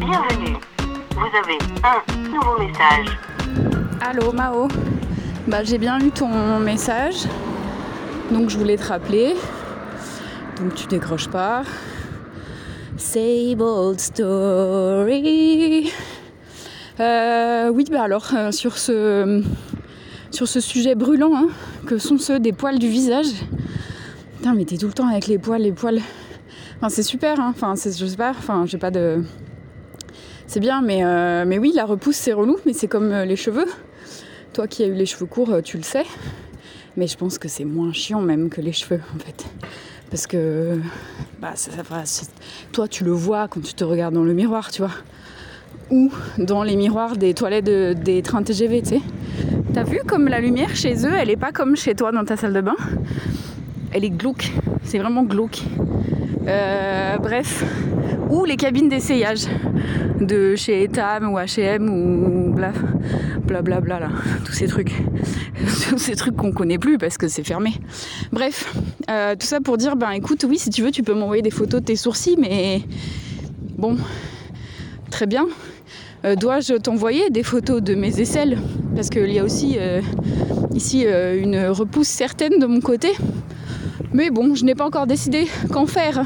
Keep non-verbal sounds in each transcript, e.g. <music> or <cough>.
Bienvenue. Vous avez un nouveau message. Allô Mao Bah j'ai bien lu ton message. Donc je voulais te rappeler. Donc tu décroches pas. Old story. Euh, oui, bah alors euh, sur ce sur ce sujet brûlant hein, que sont ceux des poils du visage. Putain, mais t'es tout le temps avec les poils, les poils. Enfin, c'est super, hein. Enfin, je sais pas, enfin, j'ai pas de. C'est bien, mais, euh, mais oui, la repousse, c'est relou, mais c'est comme euh, les cheveux. Toi qui as eu les cheveux courts, euh, tu le sais. Mais je pense que c'est moins chiant même que les cheveux, en fait. Parce que. Bah, ça, toi, tu le vois quand tu te regardes dans le miroir, tu vois. Ou dans les miroirs des toilettes des trains TGV, tu sais. T'as vu comme la lumière chez eux, elle est pas comme chez toi dans ta salle de bain? Elle est glauque. C'est vraiment glauque. Euh, bref, ou les cabines d'essayage de chez Etam ou H&M ou bla bla bla tous ces trucs, <laughs> tous ces trucs qu'on connaît plus parce que c'est fermé. Bref, euh, tout ça pour dire ben écoute oui si tu veux tu peux m'envoyer des photos de tes sourcils mais bon très bien. Euh, dois-je t'envoyer des photos de mes aisselles? Parce qu'il y a aussi ici une repousse certaine de mon côté mais bon, je n'ai pas encore décidé qu'en faire.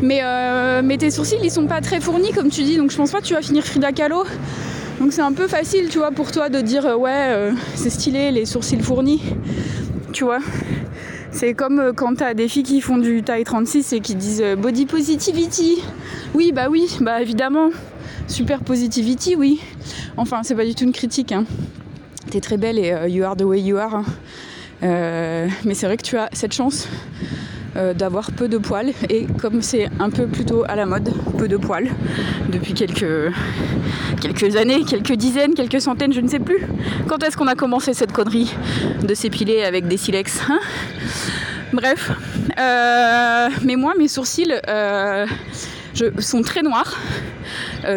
Mais, euh, mais, tes sourcils, ils sont pas très fournis, comme tu dis, donc je pense pas que tu vas finir Frida Kahlo. Donc c'est un peu facile, tu vois, pour toi de dire euh, ouais, euh, c'est stylé, les sourcils fournis, tu vois. C'est comme quand t'as des filles qui font du taille 36 et qui disent body positivity. Oui, bah oui, bah évidemment. Super positivity, oui. Enfin, c'est pas du tout une critique. Hein. T'es très belle et you are the way you are. Hein. Mais c'est vrai que tu as cette chance euh, d'avoir peu de poils et comme c'est un peu plutôt à la mode, peu de poils depuis quelques, années, quelques dizaines, quelques centaines, je ne sais plus. Quand est-ce qu'on a commencé cette connerie de s'épiler avec des silex hein? Bref, euh, mais moi mes sourcils je, sont très noirs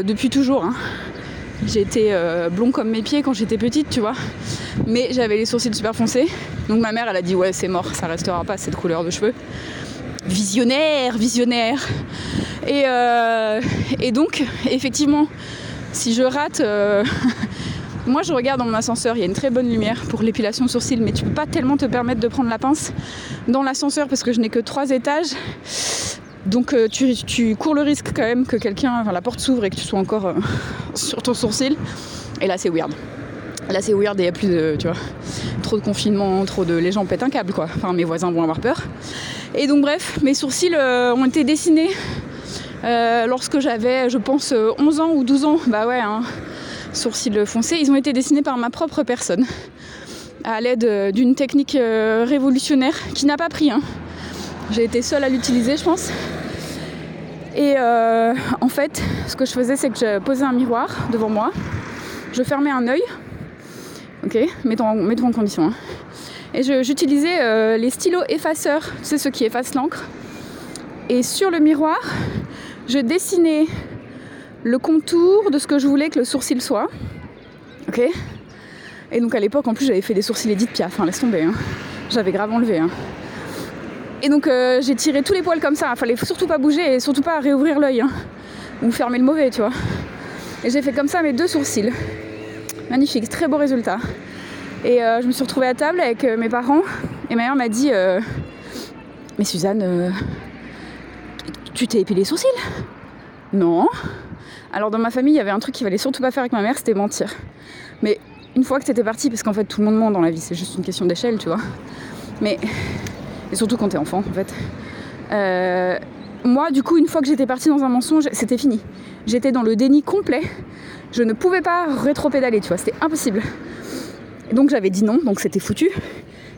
depuis toujours. Hein. J'ai été blond comme mes pieds quand j'étais petite, tu vois. Mais j'avais les sourcils super foncés. Donc ma mère, elle a dit ouais, c'est mort, ça restera pas cette couleur de cheveux. Visionnaire, visionnaire. Et, euh, et donc, effectivement, si je rate, euh, <laughs> moi je regarde dans mon ascenseur, il y a une très bonne lumière pour l'épilation sourcils, mais tu peux pas tellement te permettre de prendre la pince dans l'ascenseur parce que je n'ai que trois étages. Donc euh, tu, cours le risque quand même que quelqu'un, enfin, la porte s'ouvre et que tu sois encore <laughs> sur ton sourcil. Et là c'est weird. Là c'est weird et il n'y a plus de, tu vois, trop de confinement, trop de... Les gens pètent un câble quoi. Enfin mes voisins vont avoir peur. Et donc bref, mes sourcils euh, ont été dessinés euh, lorsque j'avais, je pense, 11 ans ou 12 ans. Bah ouais, hein, sourcils foncés. Ils ont été dessinés par ma propre personne à l'aide euh, d'une technique révolutionnaire qui n'a pas pris. Hein. J'ai été seule à l'utiliser, je pense. Et en fait, ce que je faisais, c'est que je posais un miroir devant moi, je fermais un œil Ok, mettons, en condition. Hein. Et j'utilisais euh, les stylos effaceurs, tu sais, ceux qui effacent l'encre. Et sur le miroir, je dessinais le contour de ce que je voulais que le sourcil soit. Ok Et donc à l'époque, en plus, j'avais fait des sourcils Edith Piaf, enfin, laisse tomber. Hein. J'avais grave enlevé. Hein. Et donc euh, j'ai tiré tous les poils comme ça. Il fallait surtout pas bouger et surtout pas réouvrir l'œil. Ou fermer le mauvais, tu vois. Et j'ai fait comme ça mes deux sourcils. Magnifique, très beau résultat. Et euh, je me suis retrouvée à table avec euh, mes parents et ma mère m'a dit Mais Suzanne, tu t'es épilé les sourcils? Non. Alors dans ma famille, il y avait un truc qu'il fallait surtout pas faire avec ma mère, c'était mentir. Mais une fois que c'était parti, parce qu'en fait tout le monde ment dans la vie, c'est juste une question d'échelle, tu vois. Mais et surtout quand t'es enfant, en fait. moi, du coup, une fois que j'étais partie dans un mensonge, c'était fini. J'étais dans le déni complet je ne pouvais pas rétro-pédaler, tu vois, c'était impossible. Donc j'avais dit non, donc c'était foutu.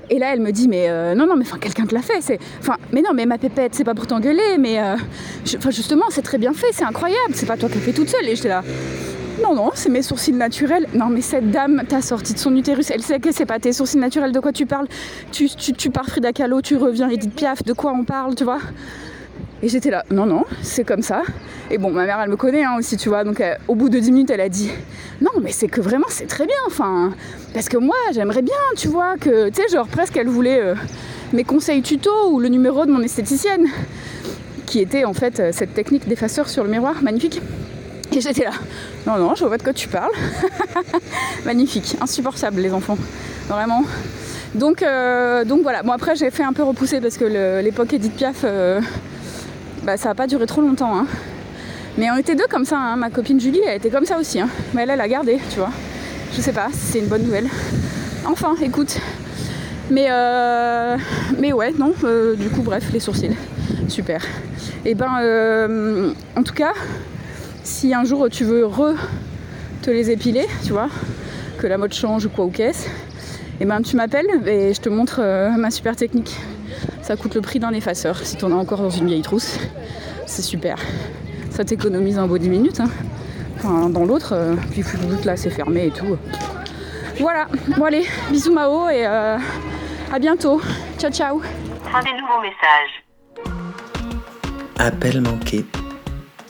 Et là, elle me dit, mais euh, non, non, mais enfin, quelqu'un te l'a fait. Enfin, mais non, mais ma pépette, c'est pas pour t'engueuler, mais euh, justement, c'est très bien fait, c'est incroyable. C'est pas toi qui as fait toute seule. Et j'étais là, non, non, c'est mes sourcils naturels. Non, mais cette dame t'a sorti de son utérus. Elle sait que c'est pas tes sourcils naturels. De quoi tu parles tu, tu, pars Frida Kahlo, tu reviens Edith Piaf. De quoi on parle, tu vois et j'étais là, non, non, c'est comme ça. Et bon, ma mère, elle me connaît hein, aussi, tu vois. Donc, au bout de 10 minutes, elle a dit, non, mais c'est que vraiment, c'est très bien. Enfin, parce que moi, j'aimerais bien, tu vois, que, tu sais, genre, presque, elle voulait euh, mes conseils tuto ou le numéro de mon esthéticienne, qui était en fait euh, cette technique d'effaceur sur le miroir, magnifique. J'étais là, non, non, je vois pas de quoi tu parles. <laughs> Magnifique, insupportable les enfants, vraiment. Donc, euh, donc voilà, bon après j'ai fait un peu repousser parce que l'époque Edith Piaf, euh, bah, ça n'a pas duré trop longtemps. Hein. Mais on était deux comme ça, hein. ma copine Julie, elle était comme ça aussi. Hein. Mais elle, elle a gardé, tu vois. Je sais pas si c'est une bonne nouvelle. Enfin, écoute. Mais, euh, mais ouais, non, du coup, bref, les sourcils. Super. Et eh ben, en tout cas, si un jour tu veux re te les épiler, tu vois, que la mode change ou quoi ou qu'est-ce, et eh ben tu m'appelles et je te montre euh, ma super technique. Ça coûte le prix d'un effaceur si tu en as encore dans une vieille trousse. C'est super. Ça t'économise un beau 10 minutes. Hein. Enfin, dans l'autre, euh, puis là c'est fermé et tout. Voilà, bon allez, bisous Mao et euh, à bientôt. Ciao ciao. Fin des nouveaux messages. Appel manqué